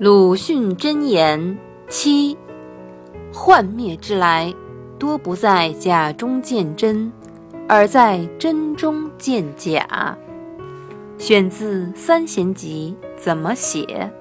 鲁迅箴言七幻灭之来多不在假中见真而在真中见假。选自三贤集怎么写？